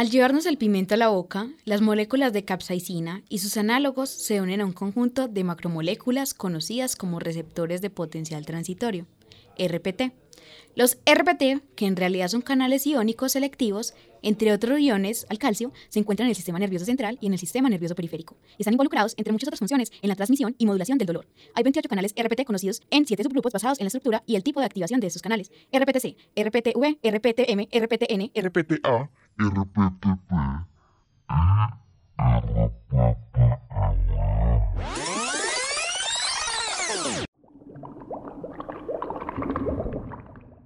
Al llevarnos el pimiento a la boca, las moléculas de capsaicina y sus análogos se unen a un conjunto de macromoléculas conocidas como receptores de potencial transitorio, RPT. Los RPT, que en realidad son canales iónicos selectivos, entre otros iones al calcio, se encuentran en el sistema nervioso central y en el sistema nervioso periférico. Están involucrados, entre muchas otras funciones, en la transmisión y modulación del dolor. Hay 28 canales RPT conocidos en 7 subgrupos basados en la estructura y el tipo de activación de estos canales. RPTC, RPTV, RPTM, RPTN, RPTA, RPTP.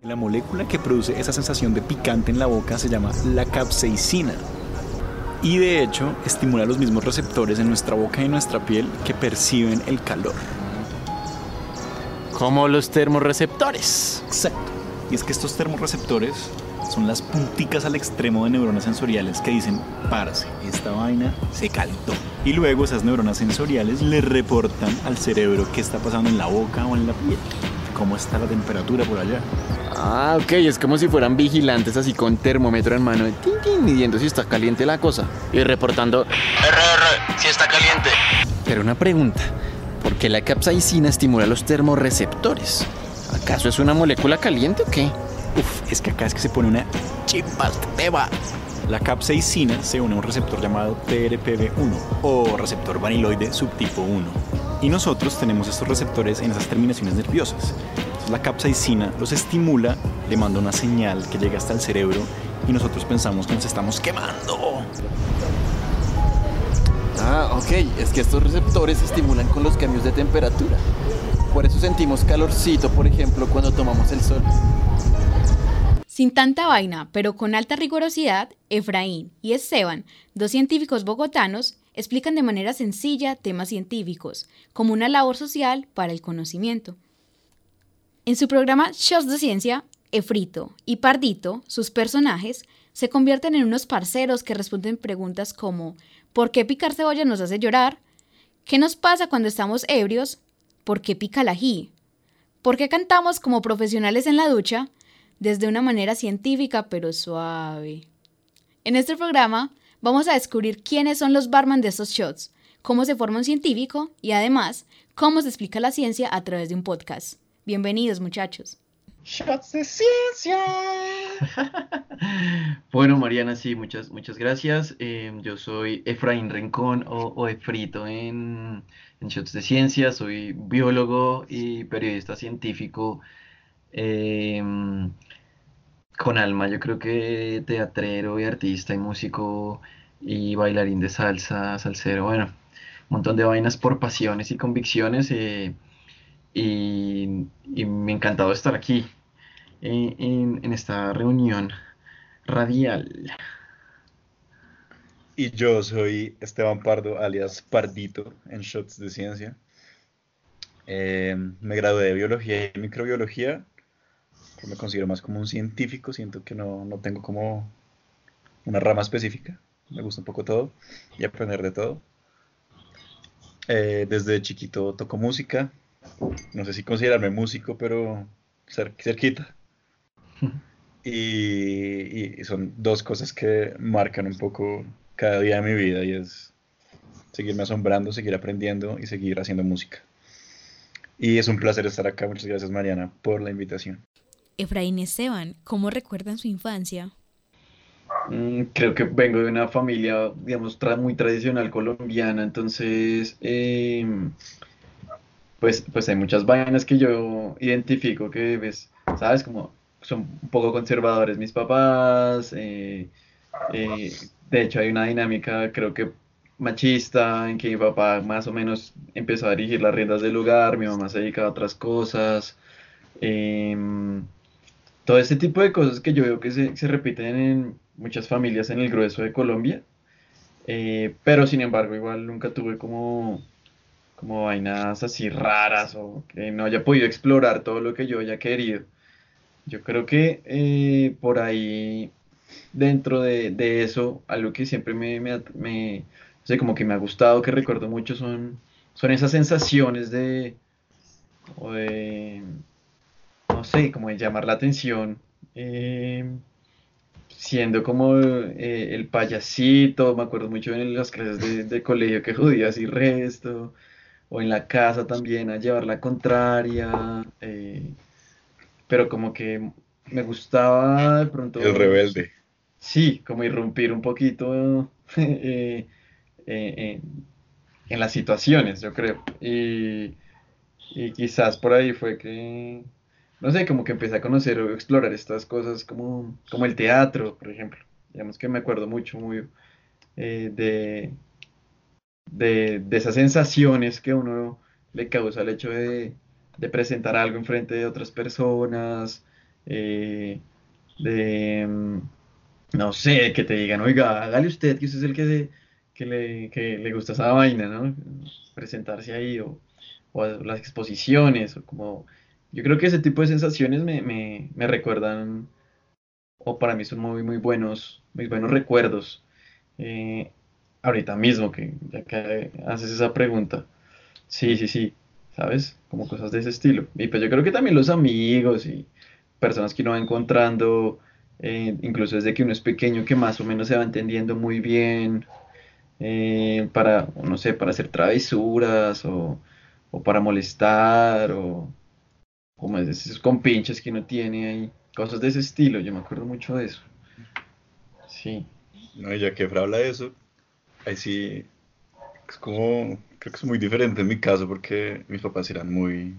La molécula que produce esa sensación de picante en la boca se llama la capsaicina. Y de hecho estimula los mismos receptores en nuestra boca y en nuestra piel que perciben el calor. Como los termorreceptores. Exacto. Y es que estos termorreceptores son las punticas al extremo de neuronas sensoriales que dicen, parce, esta vaina se calentó. Y luego esas neuronas sensoriales le reportan al cerebro qué está pasando en la boca o en la piel. ¿Cómo está la temperatura por allá? Ah, ok, es como si fueran vigilantes así con termómetro en mano, tin, tin, midiendo si está caliente la cosa y reportando RR, si está caliente. Pero una pregunta, ¿por qué la capsaicina estimula los termorreceptores? ¿Acaso es una molécula caliente o qué? Uf, es que acá es que se pone una chimpasteba. La capsaicina se une a un receptor llamado TRPV1 o receptor vaniloide subtipo 1. Y nosotros tenemos estos receptores en esas terminaciones nerviosas. La capsaicina los estimula, le manda una señal que llega hasta el cerebro y nosotros pensamos que nos estamos quemando. Ah, ok, es que estos receptores se estimulan con los cambios de temperatura. Por eso sentimos calorcito, por ejemplo, cuando tomamos el sol. Sin tanta vaina, pero con alta rigurosidad, Efraín y Esteban, dos científicos bogotanos, explican de manera sencilla temas científicos, como una labor social para el conocimiento. En su programa Shows de Ciencia, Efrito y Pardito, sus personajes, se convierten en unos parceros que responden preguntas como ¿por qué picar cebolla nos hace llorar? ¿Qué nos pasa cuando estamos ebrios? ¿Por qué pica el ají? ¿Por qué cantamos como profesionales en la ducha? Desde una manera científica pero suave. En este programa vamos a descubrir quiénes son los barman de estos shots, cómo se forma un científico y además cómo se explica la ciencia a través de un podcast. Bienvenidos muchachos. Shots de ciencia. Bueno, Mariana, sí, muchas, muchas gracias. Eh, yo soy Efraín Rincón o, o Efrito en, en Shots de Ciencia. Soy biólogo y periodista científico eh, con alma. Yo creo que teatrero y artista y músico y bailarín de salsa, salsero. Bueno, un montón de vainas por pasiones y convicciones. eh, y, y me ha encantado estar aquí eh, en, en esta reunión radial. Y yo soy Esteban Pardo, alias Pardito, en Shots de Ciencia. Eh, me gradué de Biología y Microbiología. Me considero más como un científico, siento que no, no tengo como una rama específica. Me gusta un poco todo y aprender de todo. Eh, desde chiquito toco música. No sé si considerarme músico, pero cer- cerquita. Y, y son dos cosas que marcan un poco cada día de mi vida y es seguirme asombrando, seguir aprendiendo y seguir haciendo música. Y es un placer estar acá. Muchas gracias, Mariana, por la invitación. Efraín Esteban, ¿cómo recuerdan su infancia? Mm, creo que vengo de una familia, digamos, muy tradicional colombiana, entonces, em, pues, pues hay muchas vainas que yo identifico que, ves, ¿sabes? Como son un poco conservadores mis papás, eh, eh, de hecho hay una dinámica, creo que machista, en que mi papá más o menos empezó a dirigir las riendas del hogar, mi mamá se dedicaba a otras cosas, em, todo este tipo de cosas que yo veo que se, se repiten en muchas familias en el grueso de Colombia, eh, pero sin embargo igual nunca tuve como, como vainas así raras o que no haya podido explorar todo lo que yo haya querido. Yo creo que eh, por ahí dentro de, de eso, algo que siempre me, me, me- no sé, como que me ha gustado, que recuerdo mucho, son, son esas sensaciones de, o de, no sé, como de llamar la atención. eh, siendo como eh, el payasito, me acuerdo mucho en las clases de, de colegio que jodía así resto, o en la casa también a llevar la contraria, eh, pero como que me gustaba de pronto, El rebelde. sí, como irrumpir un poquito eh, en, en las situaciones, yo creo, y, y quizás por ahí fue que, no sé, como que empecé a conocer o explorar estas cosas como, como el teatro, por ejemplo, digamos que me acuerdo mucho muy eh, de de, de esas sensaciones que uno le causa el hecho de, de presentar algo en frente de otras personas, eh, de, mm, no sé, que te digan, oiga, hágale usted, que usted es el que, se- que le, que le gusta esa vaina, ¿no? Presentarse ahí, o, o las exposiciones, o como, yo creo que ese tipo de sensaciones me, me, me recuerdan, o para mí son muy, muy buenos, muy buenos recuerdos. Eh, ahorita mismo, que ya que haces esa pregunta. Sí, sí, sí, ¿sabes? Como cosas de ese estilo. Y pues yo creo que también los amigos y personas que uno va encontrando, eh, incluso desde que uno es pequeño, que más o menos se va entendiendo muy bien, eh, para, no sé, para hacer travesuras o, o para molestar o como es esos compinches que uno tiene ahí, cosas de ese estilo. Yo me acuerdo mucho de eso. Sí. No, y ya que Efra habla de eso, ahí sí es como, creo que es muy diferente en mi caso porque mis papás eran muy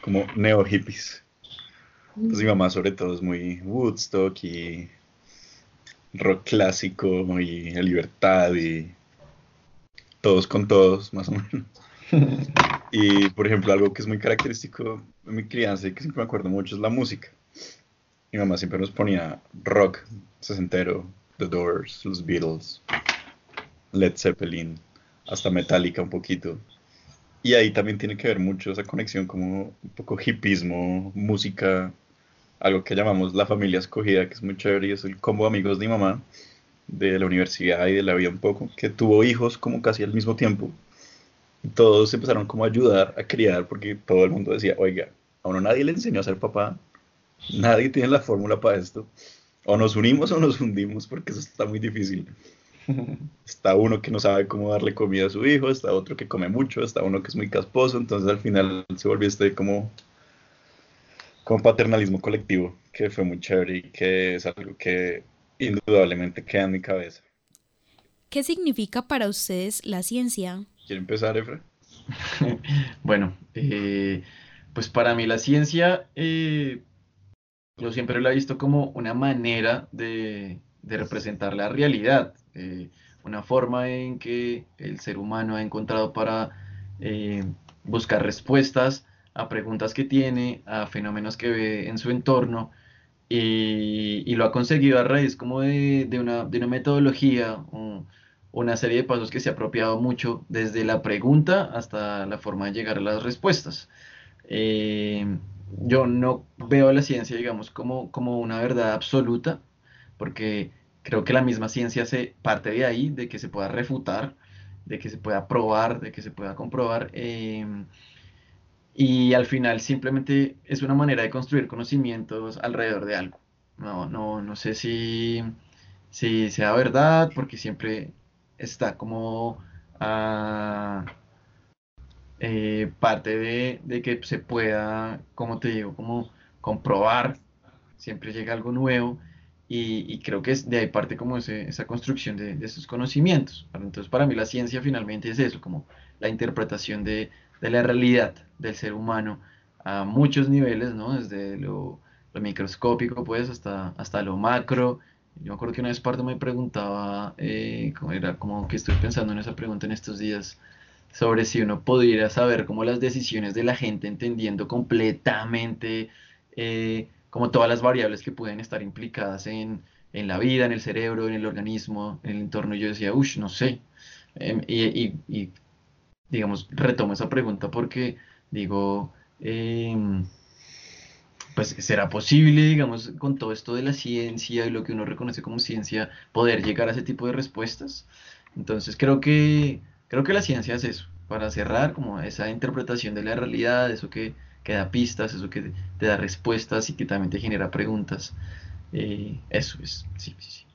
como neo hippies. Entonces mi mamá sobre todo es muy Woodstock y rock clásico y libertad y todos con todos, más o menos. Y por ejemplo, algo que es muy característico de mi crianza y que siempre me acuerdo mucho es la música. Mi mamá siempre nos ponía rock sesentero, The Doors, los Beatles, Led Zeppelin, hasta Metallica un poquito. Y ahí también tiene que ver mucho esa conexión como un poco hipismo, música, algo que llamamos la familia escogida, que es muy chévere y es el combo amigos de mi mamá, de la universidad y de la vida un poco, que tuvo hijos como casi al mismo tiempo. Y todos empezaron como a ayudar a criar porque todo el mundo decía, oiga, a uno nadie le enseñó a ser papá, nadie tiene la fórmula para esto. O nos unimos o nos hundimos porque eso está muy difícil. Está uno que no sabe cómo darle comida a su hijo, está otro que come mucho, está uno que es muy casposo, entonces al final se volvió este como, como paternalismo colectivo, que fue muy chévere y que es algo que indudablemente queda en mi cabeza. ¿Qué significa para ustedes la ciencia? ¿Quiere empezar, Efra? Bueno, eh, pues para mí la ciencia, eh, yo siempre la he visto como una manera de, representar la realidad, eh, una forma en que el ser humano ha encontrado para eh, buscar respuestas a preguntas que tiene, a fenómenos que ve en su entorno, y, lo ha conseguido a raíz como de, de una, de una metodología, una serie de pasos que se ha apropiado mucho desde la pregunta hasta la forma de llegar a las respuestas. Eh, yo no veo la ciencia, digamos, como, como una verdad absoluta, porque creo que la misma ciencia se parte de ahí, de que se pueda refutar, de que se pueda probar, de que se pueda comprobar, em, y al final simplemente es una manera de construir conocimientos alrededor de algo. No, no, no sé si, si sea verdad, porque siempre está como eh, parte de, de que se pueda, como te digo, como comprobar, siempre llega algo nuevo y, y creo que es de ahí parte como ese- esa construcción de, de esos conocimientos. Entonces, para mí la ciencia finalmente es eso, como la interpretación de, de la realidad del ser humano a muchos niveles, ¿no? Desde lo, lo microscópico, pues, hasta, hasta lo macro. Yo me acuerdo que una vez Pardo me preguntaba, eh, cómo era como que estoy pensando en esa pregunta en estos días, sobre si uno pudiera saber cómo las decisiones de la gente, entendiendo completamente eh, como todas las variables que pueden estar implicadas en, en la vida, en el cerebro, en el organismo, en el entorno. Y yo decía, uff, no sé. Em, y, y- y, digamos, retomo esa pregunta porque digo, em, pues, ¿será posible, digamos, con todo esto de la ciencia y lo que uno reconoce como ciencia, poder llegar a ese tipo de respuestas? Entonces, creo que, creo que la ciencia es eso, para cerrar, como esa interpretación de la realidad, eso que, que da pistas, eso que te da respuestas y que también te genera preguntas. Eh, eso es, sí, sí, sí.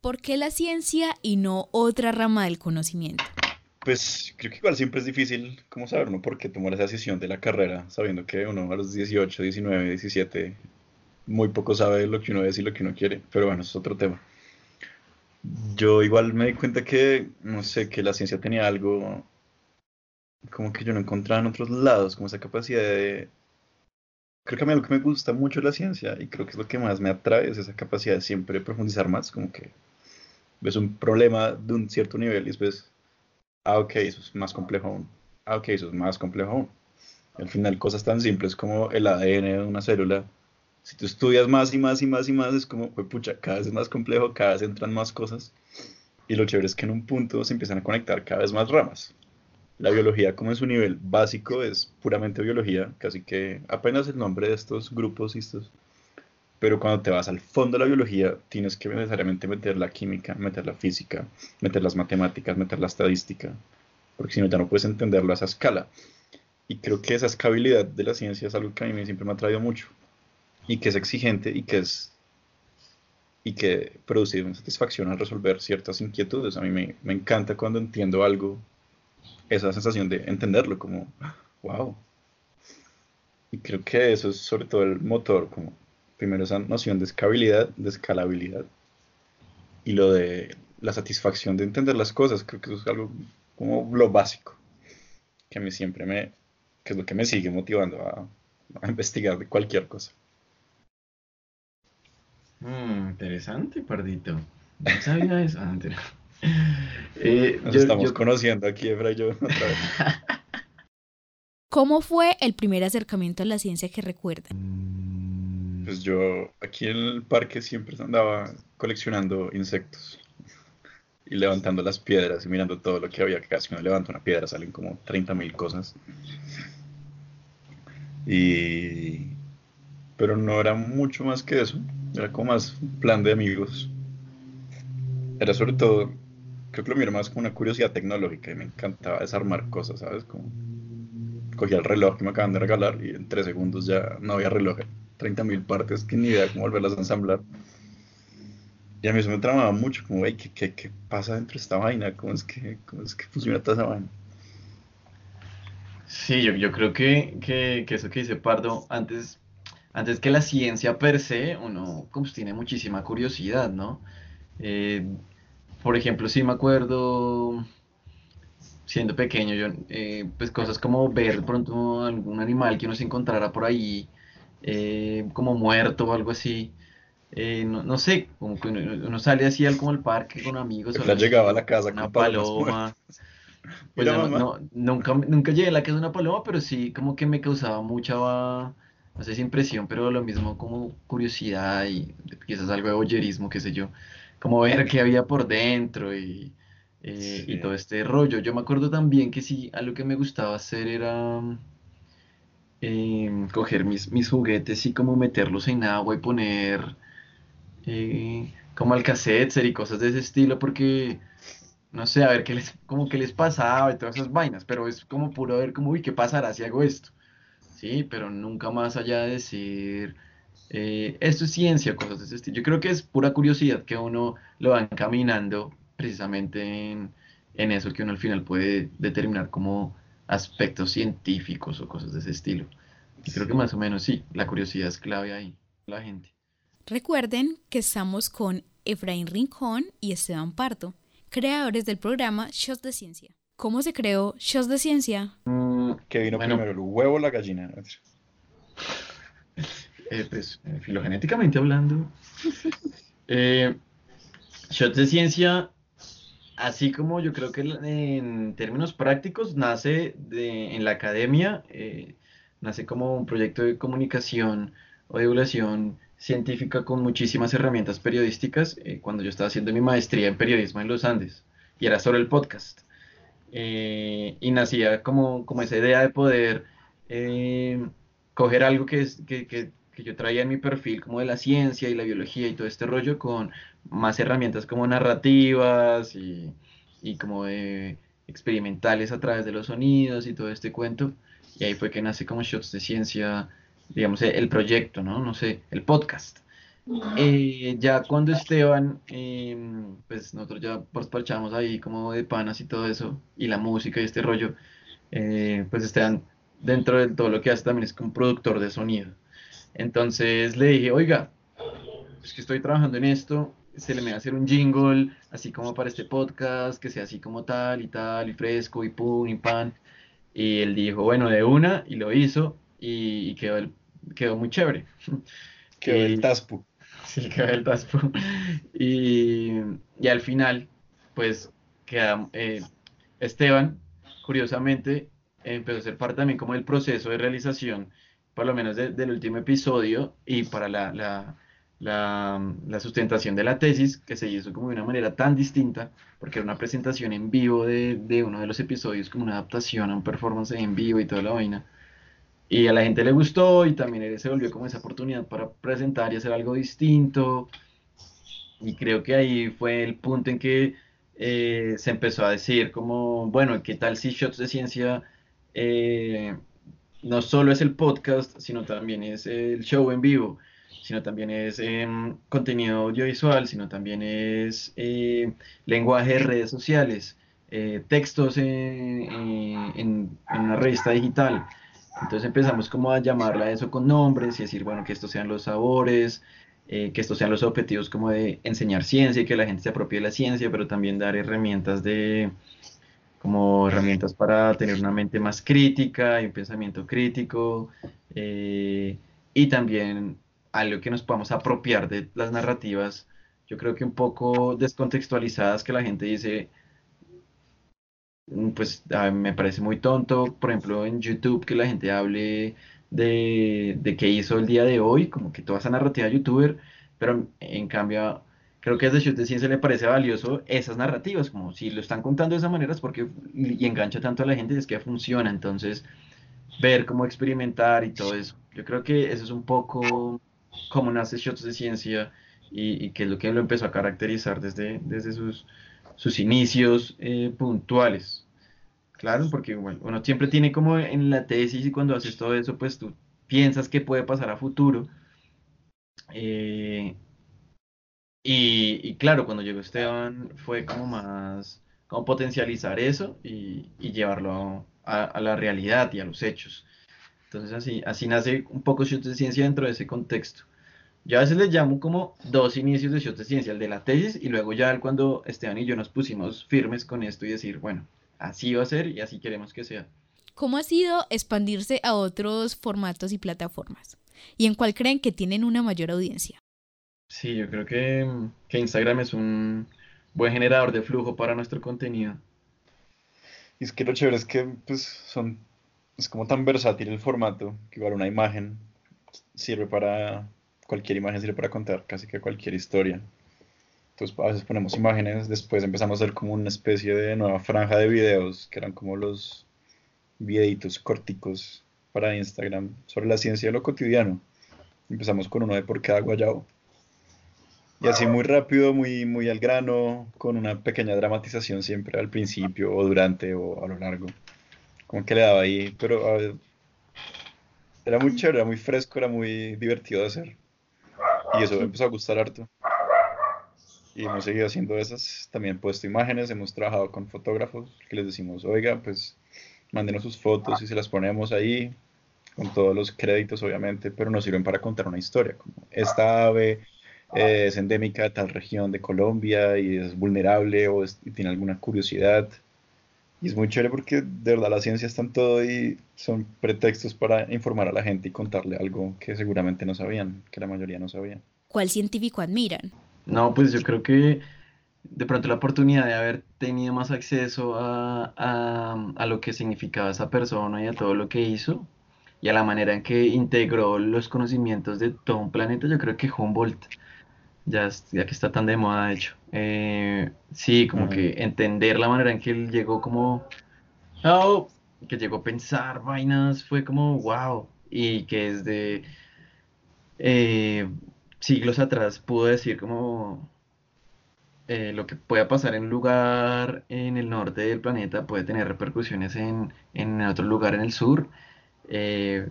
¿Por qué la ciencia y no otra rama del conocimiento? Pues creo que igual siempre es difícil, ¿cómo saber, no? Porque tomar esa decisión de la carrera, sabiendo que uno a los 18, 19, 17, muy poco sabe lo que uno es y lo que uno quiere. Pero bueno, es otro tema. Yo igual me di cuenta que, no sé, que la ciencia tenía algo como que yo no encontraba en otros lados, como esa capacidad de... Creo que a mí lo que me gusta mucho de la ciencia y creo que es lo que más me atrae es esa capacidad de siempre profundizar más, como que ves un problema de un cierto nivel y después, ah, ok, eso es más complejo aún, ah, ok, eso es más complejo aún. al final cosas tan simples como el ADN de una célula, si tú estudias más y más y más y más, es como, pues pucha, cada vez es más complejo, cada vez entran más cosas. Y lo chévere es que en un punto se empiezan a conectar cada vez más ramas. La biología, como en su nivel básico, es puramente biología, casi que apenas el nombre de estos grupos y estos. Pero cuando te vas al fondo de la biología, tienes que necesariamente meter la química, meter la física, meter las matemáticas, meter la estadística, porque si no, ya no puedes entenderlo a esa escala. Y creo que esa escalabilidad de la ciencia es algo que a mí siempre me ha traído mucho y que es exigente y que es y que produce una satisfacción al resolver ciertas inquietudes. A mí me, me encanta cuando entiendo algo esa sensación de entenderlo como, wow. Y creo que eso es sobre todo el motor, como primero esa noción de escalabilidad, de escalabilidad, y lo de la satisfacción de entender las cosas, creo que eso es algo como lo básico, que a mí siempre me, que es lo que me sigue motivando a, a investigar de cualquier cosa. Mm, interesante, Pardito. No sabía eso. Ah, eh, Nos estamos conociendo aquí, Efra y yo, otra vez. ¿Cómo fue el primer acercamiento a la ciencia que recuerda? Pues yo aquí en el parque siempre andaba coleccionando insectos y levantando las piedras y mirando todo lo que había, que casi uno levanta una piedra salen como 30.000 cosas. Y... Pero no era mucho más que eso, era como más plan de amigos. Era sobre todo creo que lo miro más como una curiosidad tecnológica y me encantaba desarmar cosas, ¿sabes? Como cogía el reloj que me acaban de regalar y en tres segundos ya no había reloj, 30.000 partes que ni idea cómo volverlas a ensamblar. Y a mí eso me tramaba mucho, como, hey, ¿qué, qué, qué pasa dentro de esta vaina? ¿Cómo es que, cómo es que funciona toda esa vaina? Sí, yo, yo creo que, que, que, eso que dice Pardo, antes, antes que la ciencia per se, uno pues, tiene muchísima curiosidad, ¿no? Eh, por ejemplo, sí me acuerdo siendo pequeño, yo, eh, pues cosas como ver pronto algún animal que uno se encontrara por ahí, eh, como muerto o algo así. Eh, no, no, sé, como que uno, sale así al como al parque con amigos. O llegaba a la casa con una paloma. Pues no, nunca, nunca llegué a la casa de una paloma, pero sí como que me causaba mucha, no sé si impresión, pero lo mismo como curiosidad y quizás algo de boyerismo, qué sé yo como ver qué había por dentro y, eh, y todo este rollo. Yo me acuerdo también que sí, algo que me gustaba hacer era em, coger mis, mis juguetes y como meterlos en agua y poner eh, como alcacetes y cosas de ese estilo porque no sé, a ver qué les, como que les pasaba y todas esas vainas, pero es como puro ver como, uy, ¿qué pasará si hago esto? Sí, pero nunca más allá de decir, eh, esto es ciencia, cosas de ese estilo. Yo creo que es pura curiosidad que uno lo va encaminando precisamente en, en eso que uno al final puede determinar como aspectos científicos o cosas de ese estilo. Y creo que más o menos sí, la curiosidad es clave ahí, la gente. Recuerden que estamos con Efraín Rincón y Esteban Parto, creadores del programa Shows de Ciencia. ¿Cómo se creó Shows de Ciencia? Mm, que vino primero, el huevo o la gallina. Eh, pues, eh, filogenéticamente hablando, eh, Shots de Ciencia, así como yo creo que en términos prácticos, nace de, en la academia, nace como un proyecto de comunicación o divulgación científica con muchísimas herramientas periodísticas cuando yo estaba haciendo mi maestría en periodismo en los Andes y era sobre el podcast. y nacía como, como esa idea de poder coger algo que, es, que, que, que yo traía en mi perfil como de la ciencia y la biología y todo este rollo con más herramientas como narrativas y, y como de experimentales a través de los sonidos y todo este cuento. Y ahí fue que nace como Shots de Ciencia, digamos, el proyecto, ¿no? No sé, el podcast. Eh, ya cuando Esteban, em, pues nosotros ya parchamos ahí como de panas y todo eso, y la música y este rollo, eh, pues Esteban dentro de todo lo que hace también es como productor de sonido. Entonces le dije, oiga, es que estoy trabajando en esto, se le me va a hacer un jingle, así como para este podcast, que sea así como tal y tal, y fresco, y pum, y pan. Y él dijo, bueno, de una, y lo hizo, y, y quedó, el- quedó muy chévere. Quedó el Taspu. Sí, quedó el taspo. Y, y al final, pues, queda, eh, Esteban, curiosamente, empezó a ser parte también como del proceso de realización, por lo menos de- del último episodio, y para la, la, la, la sustentación de la tesis, que se hizo como de una manera tan distinta, porque era una presentación en vivo de, de uno de los episodios, como una adaptación a un performance en vivo y toda la vaina. Y a la gente le gustó y también se volvió como esa oportunidad para presentar y hacer algo distinto. Y creo que ahí fue el punto en que eh, se empezó a decir como, bueno, ¿qué tal si Shots de Ciencia eh, no solo es el podcast, sino también es el show en vivo, sino también es em, contenido audiovisual, sino también es eh, lenguaje de redes sociales, eh, textos en, una revista digital. Entonces empezamos como a llamarla eso con nombres y decir, bueno, que estos sean los sabores, eh, que estos sean los objetivos como de enseñar ciencia y que la gente se apropie de la ciencia, pero también dar herramientas de, como herramientas para tener una mente más crítica y un pensamiento crítico, eh, y también algo que nos podamos apropiar de las narrativas, yo creo que un poco descontextualizadas, que la gente dice, mm, pues ah, me parece muy tonto, por ejemplo, en YouTube que la gente hable de, de qué hizo el día de hoy, como que toda esa narrativa youtuber, pero en cambio creo que desde Shoot de Ciencia le parece valioso esas narrativas, como si lo están contando de esa manera es porque y engancha tanto a la gente, es que funciona, entonces ver cómo experimentar y todo eso. Yo creo que eso es un poco cómo nace Shots de Ciencia y, y que es lo que lo empezó a caracterizar desde, desde sus, sus inicios eh, puntuales. Claro, porque bueno, uno siempre tiene como en la tesis y cuando haces todo eso, pues tú piensas que puede pasar a futuro. Eh, y, claro, cuando llegó Esteban fue como más, como potencializar eso y, llevarlo a, la realidad y a los hechos. Entonces así, así nace un poco Shots de Ciencia dentro de ese contexto. Yo a veces les llamo como dos inicios de Shots de Ciencia, el de la tesis y luego ya cuando Esteban y yo nos pusimos firmes con esto y decir, bueno, así va a ser y así queremos que sea. ¿Cómo ha sido expandirse a otros formatos y plataformas? ¿Y en cuál creen que tienen una mayor audiencia? Sí, yo creo que, que Instagram es un buen generador de flujo para nuestro contenido. Y es que lo chévere es que pues son, es como tan versátil el formato, que igual una imagen sirve para, cualquier imagen sirve para contar casi que cualquier historia. Entonces a veces ponemos imágenes, después empezamos a hacer como una especie de nueva franja de videos, que eran como los videitos corticos para Instagram sobre la ciencia de lo cotidiano. Empezamos con uno de por cada guayabo. Y así muy rápido, muy, muy al grano, con una pequeña dramatización siempre al principio o durante o a lo largo. Como que le daba ahí, pero ver, era muy chévere, era muy fresco, era muy divertido de hacer. Y eso me empezó a gustar harto. Y hemos seguido haciendo esas. También puesto imágenes, hemos trabajado con fotógrafos que les decimos, oiga, pues mándenos sus fotos y se las ponemos ahí, con todos los créditos obviamente, pero nos sirven para contar una historia, como esta ave eh, es endémica de tal región de Colombia y es vulnerable o es- y tiene alguna curiosidad. Y es muy chévere porque de verdad la ciencia está en todo y son pretextos para informar a la gente y contarle algo que seguramente no sabían, que la mayoría no sabía. ¿Cuál científico admiran? No, pues yo creo que de pronto la oportunidad de haber tenido más acceso a, a- a lo que significaba esa persona y a todo lo que hizo y a la manera en que integró los conocimientos de todo un planeta, yo creo que Humboldt, ya, que está tan de moda, de hecho, eh, sí, como que entender la manera en que él llegó como, oh, que llegó a pensar vainas, fue como, wow, y que desde eh, siglos atrás pudo decir como eh, lo que pueda pasar en un lugar en el norte del planeta puede tener repercusiones en, en otro lugar en el sur. Eh,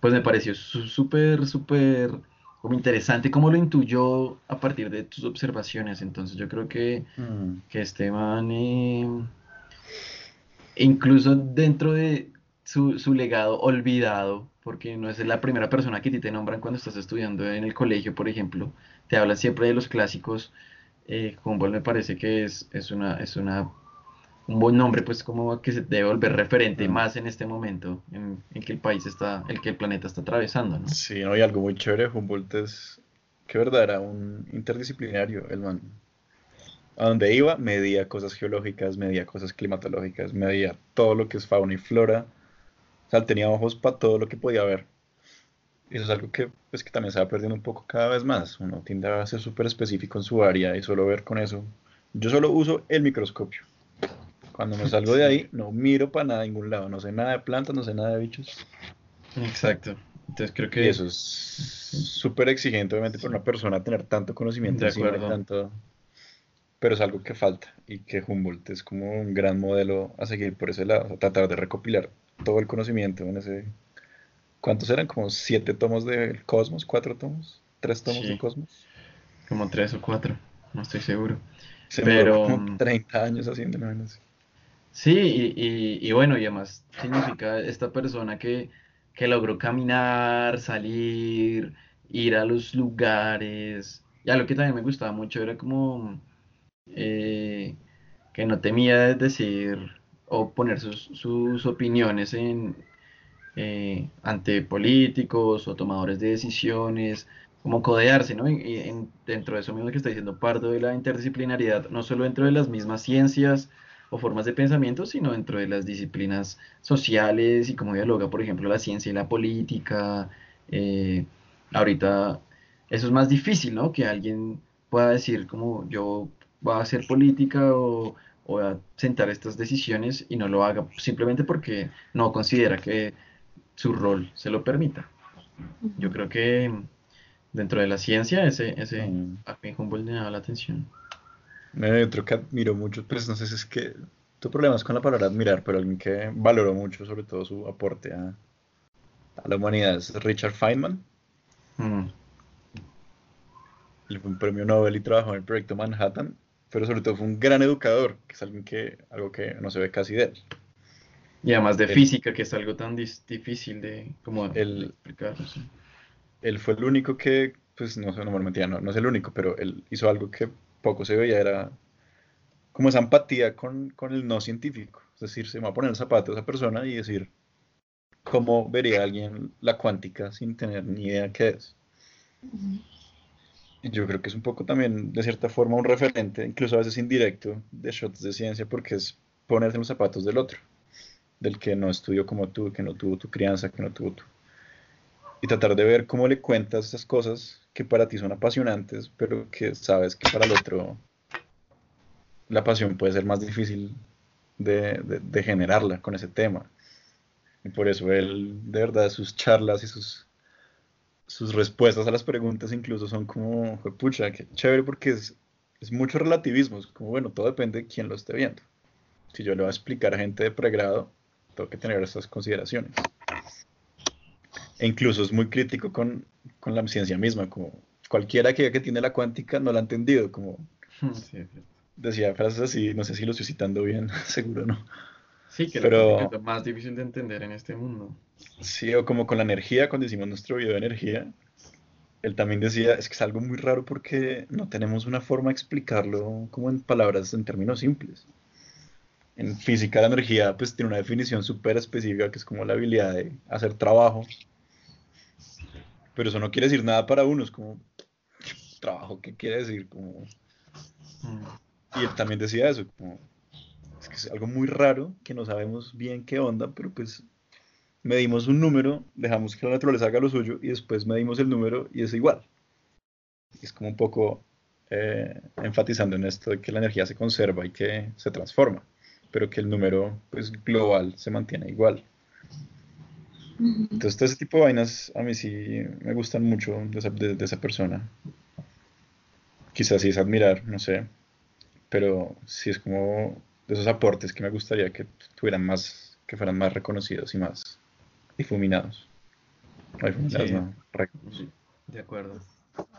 pues me pareció súper, súper como interesante, cómo lo intuyó a partir de tus observaciones. Entonces yo creo que, Mm, que Esteban, eh, incluso dentro de su, su legado olvidado, porque no es la primera persona que a ti te nombran cuando estás estudiando en el colegio, por ejemplo, te hablan siempre de los clásicos. Eh, Humboldt me parece que es, es una, es una, un buen nombre, pues como que se debe volver referente más en este momento en, en que el país está, el que el planeta está atravesando, ¿no? Sí, ¿no? Y algo muy chévere Humboldt es que verdad era un interdisciplinario, el man. A donde iba, medía cosas geológicas, medía cosas climatológicas, medía todo lo que es fauna y flora. O sea, tenía ojos para todo lo que podía ver. Y eso es algo que, pues, que también se va perdiendo un poco cada vez más. Uno tiende a ser súper específico en su área y solo ver con eso. Yo solo uso el microscopio. Cuando me salgo de ahí, no miro para nada ningún lado. No sé nada de plantas, no sé nada de bichos. Exacto. Entonces creo Y que eso es súper exigente, obviamente, para una persona tener tanto conocimiento De y acuerdo. tanto... Pero es algo que falta y que Humboldt es como un gran modelo a seguir por ese lado, o sea, tratar de recopilar todo el conocimiento en ese... ¿Cuántos eran? Como siete tomos del Cosmos, cuatro tomos, tres tomos Sí. del Cosmos. como tres o cuatro, no estoy seguro. Se Pero- como 30 años haciendo así. Sí, y, y- y bueno, y además significa esta persona que, que logró caminar, salir, ir a los lugares. Y algo que también me gustaba mucho era como eh, que no temía decir o poner sus, sus opiniones en, eh, ante políticos o tomadores de decisiones, como codearse, ¿no? Y, en- dentro de eso mismo que está diciendo Pardo de la interdisciplinariedad, no solo dentro de las mismas ciencias o formas de pensamiento, sino dentro de las disciplinas sociales y cómo dialoga, por ejemplo, la ciencia y la política. eh, ahorita eso es más difícil, ¿no? Que alguien pueda decir como yo voy a hacer política o, o a sentar estas decisiones y no lo haga simplemente porque no considera que su rol se lo permita. Yo creo que dentro de la ciencia ese, ese a mí Humboldt me llama la atención. Otro que admiro mucho, pues no sé si es que tu problema es con la palabra admirar, pero alguien que valoró mucho, sobre todo su aporte a, a la humanidad, es Richard Feynman. Mm, Él fue un premio Nobel y trabajó en el proyecto Manhattan, pero sobre todo fue un gran educador, que es alguien que, algo que no se ve casi de él. Y además de El- física, que es algo tan difícil de como El- explicar. Él fue el único que, pues no sé, no me mentira, no, no es el único, pero él hizo algo que poco se veía, era como esa empatía con, con el no científico. Es decir, se me va a poner el zapato de esa persona y decir, ¿cómo vería alguien la cuántica sin tener ni idea qué es? Y yo creo que es un poco también, de cierta forma, un referente, incluso a veces indirecto, de shots de ciencia, porque es ponerse en los zapatos del otro, del que no estudió como tú, que no tuvo tu crianza, que no tuvo tu... Y tratar de ver cómo le cuentas esas cosas que para ti son apasionantes, pero que sabes que para el otro la pasión puede ser más difícil de, de- generarla con ese tema. Y por eso él, de verdad, sus charlas y sus, sus respuestas a las preguntas incluso son como, pucha, qué chévere porque es, es mucho relativismo, es como, bueno, todo depende de quién lo esté viendo. Si yo le voy a explicar a gente de pregrado, tengo que tener estas consideraciones. E incluso es muy crítico con, con la ciencia misma, como cualquiera que, que tiene la cuántica no la ha entendido, como Sí, es cierto. decía frases así, no sé si lo estoy citando bien, seguro no. Sí, que Pero- es lo más difícil de entender en este mundo. Sí, o como con la energía, cuando hicimos nuestro video de energía, él también decía, es que es algo muy raro porque no tenemos una forma de explicarlo como en palabras, en términos simples. En física la energía pues tiene una definición súper específica que es como la habilidad de hacer trabajo. Pero eso no quiere decir nada para uno, es como trabajo, ¿qué quiere decir? Como... Y él también decía eso, como, es que es algo muy raro, que no sabemos bien qué onda, pero pues medimos un número, dejamos que la naturaleza haga lo suyo y después medimos el número y es igual. Es como un poco eh, enfatizando en esto de que la energía se conserva y que se transforma, pero que el número pues, global se mantiene igual. Entonces, todo ese tipo de vainas a mí sí me gustan mucho de esa, de- de esa persona. Quizás sí es admirar, no sé, pero sí es como de esos aportes que me gustaría que tuvieran más, que fueran más reconocidos y más difuminados. No difuminados, Sí. no, reconocidos. De acuerdo.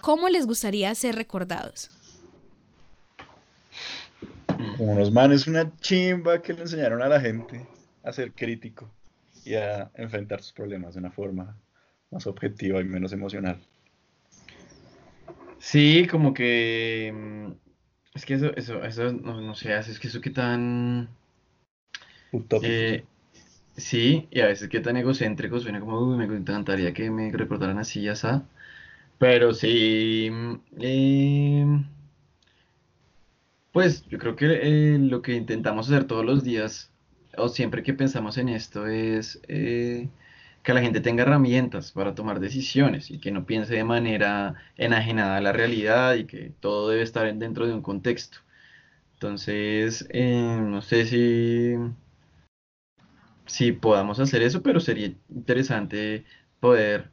¿Cómo les gustaría ser recordados? Como unos manes, una chimba que le enseñaron a la gente a ser crítico y a enfrentar sus problemas de una forma más objetiva y menos emocional. Sí, como que... mm, Es que eso, eso, eso, no, no sé, es que eso que tan... Utópico. eh, sí, y a veces que tan egocéntrico suena como, uy, me encantaría que me recordaran así, ya está. Pero sí, eh, pues yo creo que eh, lo que intentamos hacer todos los días, o siempre que pensamos en esto, es eh, que la gente tenga herramientas para tomar decisiones y que no piense de manera enajenada a la realidad y que todo debe estar en- dentro de un contexto. Entonces, eh, no sé si, si podamos hacer eso, pero sería interesante poder,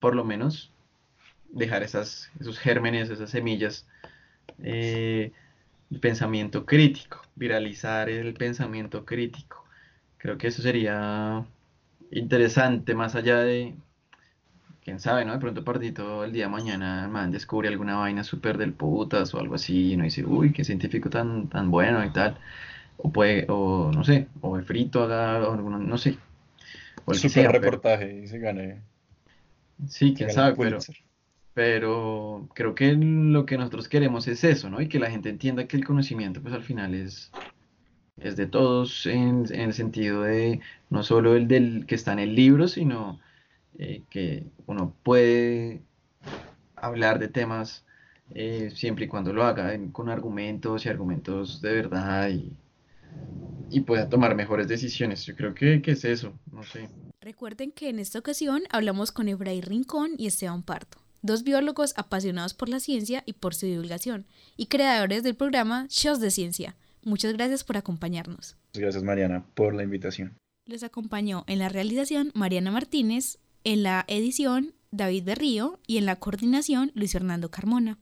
por lo menos, dejar esas, esos gérmenes, esas semillas eh, de pensamiento crítico, viralizar el pensamiento crítico. Creo que eso sería interesante, más allá de, quién sabe, ¿no? De pronto partito el día de mañana el man descubre alguna vaina súper del putas o algo así y uno dice, uy, qué científico tan, tan bueno y tal. O puede, o no sé, o el frito haga, o no sé, o el Super sea, pero reportaje y se gane, sí, se quién gane el sabe, pero, Pulitzer. Pero creo que lo que nosotros queremos es eso, ¿no? Y que la gente entienda que el conocimiento, pues al final es, es de todos en, el sentido de no solo el del que está en el libro, sino eh, que uno puede hablar de temas eh, siempre y cuando lo haga con argumentos y argumentos de verdad y, y pueda tomar mejores decisiones. Yo creo que, que es eso, no sé. Recuerden que en esta ocasión hablamos con Efraín Rincón y Esteban Pardo, dos biólogos apasionados por la ciencia y por su divulgación, y creadores del programa Shows de Ciencia. Muchas gracias por acompañarnos. Gracias, Mariana, por la invitación. Les acompañó en la realización Mariana Martínez, en la edición David Berrío y en la coordinación Luis Fernando Carmona.